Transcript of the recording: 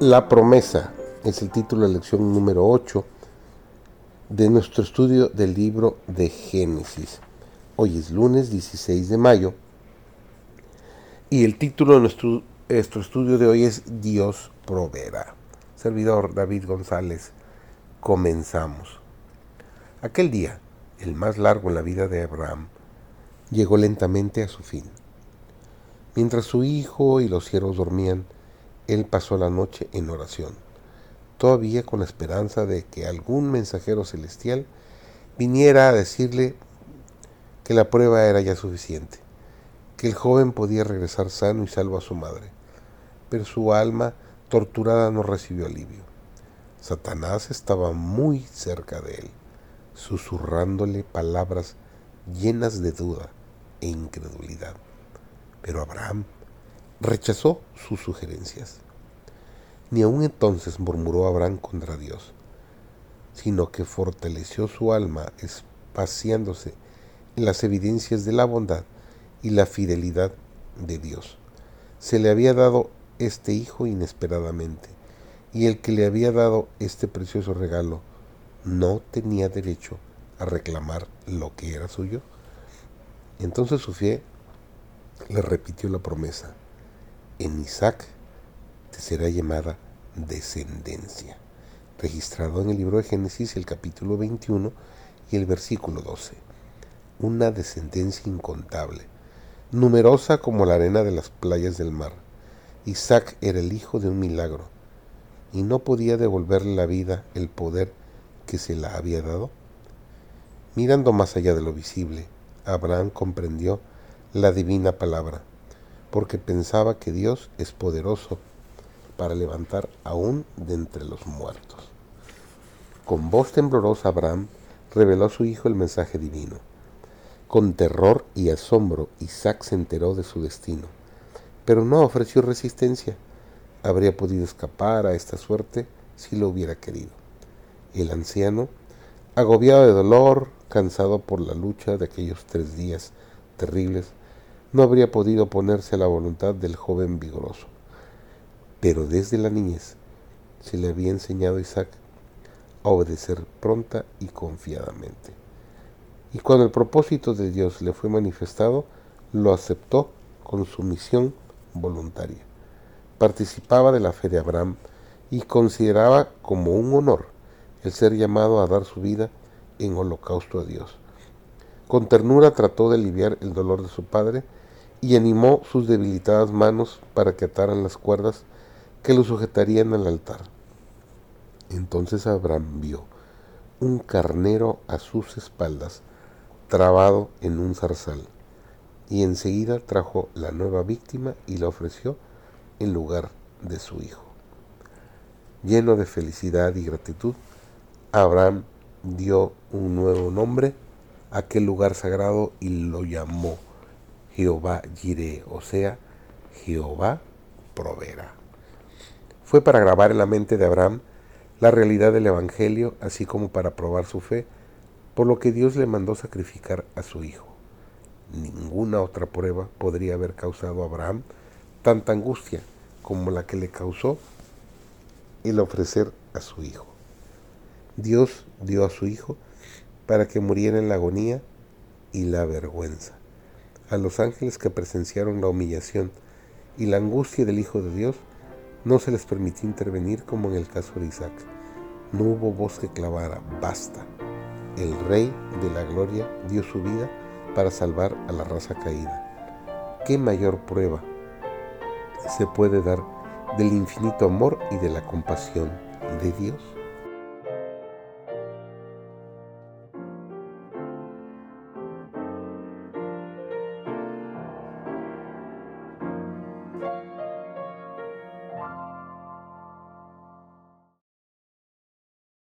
La promesa es el título de lección número 8 de nuestro estudio del libro de Génesis. Hoy es lunes 16 de mayo y el título de nuestro, nuestro estudio de hoy es Dios proveerá. Servidor David González, comenzamos. Aquel día, el más largo en la vida de Abraham, llegó lentamente a su fin. Mientras su hijo y los siervos dormían, él pasó la noche en oración, todavía con la esperanza de que algún mensajero celestial viniera a decirle que la prueba era ya suficiente, que el joven podía regresar sano y salvo a su madre. Pero su alma torturada no recibió alivio. Satanás estaba muy cerca de él, susurrándole palabras llenas de duda e incredulidad. Pero Abraham rechazó sus sugerencias. Ni aun entonces murmuró Abraham contra Dios, sino que fortaleció su alma espaciándose en las evidencias de la bondad y la fidelidad de Dios. Se le había dado este hijo inesperadamente, y el que le había dado este precioso regalo no tenía derecho a reclamar lo que era suyo. Entonces su fe le repitió la promesa en Isaac te será llamada descendencia, registrado en el libro de Génesis el capítulo 21 y el versículo 12. Una descendencia incontable, numerosa como la arena de las playas del mar. Isaac era el hijo de un milagro y no podía devolverle la vida el poder que se la había dado. Mirando más allá de lo visible, Abraham comprendió la divina palabra porque pensaba que Dios es poderoso para levantar aún de entre los muertos. Con voz temblorosa Abraham reveló a su hijo el mensaje divino. Con terror y asombro Isaac se enteró de su destino, pero no ofreció resistencia. Habría podido escapar a esta suerte si lo hubiera querido. El anciano, agobiado de dolor, cansado por la lucha de aquellos tres días terribles, no habría podido oponerse a la voluntad del joven vigoroso. Pero desde la niñez se le había enseñado a Isaac a obedecer pronta y confiadamente. Y cuando el propósito de Dios le fue manifestado, lo aceptó con sumisión voluntaria. Participaba de la fe de Abraham y consideraba como un honor el ser llamado a dar su vida en holocausto a Dios. Con ternura trató de aliviar el dolor de su padre y animó sus debilitadas manos para que ataran las cuerdas que lo sujetarían al altar. Entonces Abraham vio un carnero a sus espaldas, trabado en un zarzal, y enseguida trajo la nueva víctima y la ofreció en lugar de su hijo. Lleno de felicidad y gratitud, Abraham dio un nuevo nombre aquel lugar sagrado y lo llamó Jehová Jireh, o sea, Jehová proveerá. Fue para grabar en la mente de Abraham la realidad del Evangelio, así como para probar su fe, por lo que Dios le mandó sacrificar a su hijo. Ninguna otra prueba podría haber causado a Abraham tanta angustia como la que le causó el ofrecer a su hijo. Dios dio a su hijo para que muriera en la agonía y la vergüenza a los ángeles que presenciaron la humillación y la angustia del Hijo de Dios, no se les permitió intervenir como en el caso de Isaac. No hubo voz que clavara, basta. El Rey de la Gloria dio su vida para salvar a la raza caída. ¿Qué mayor prueba se puede dar del infinito amor y de la compasión de Dios?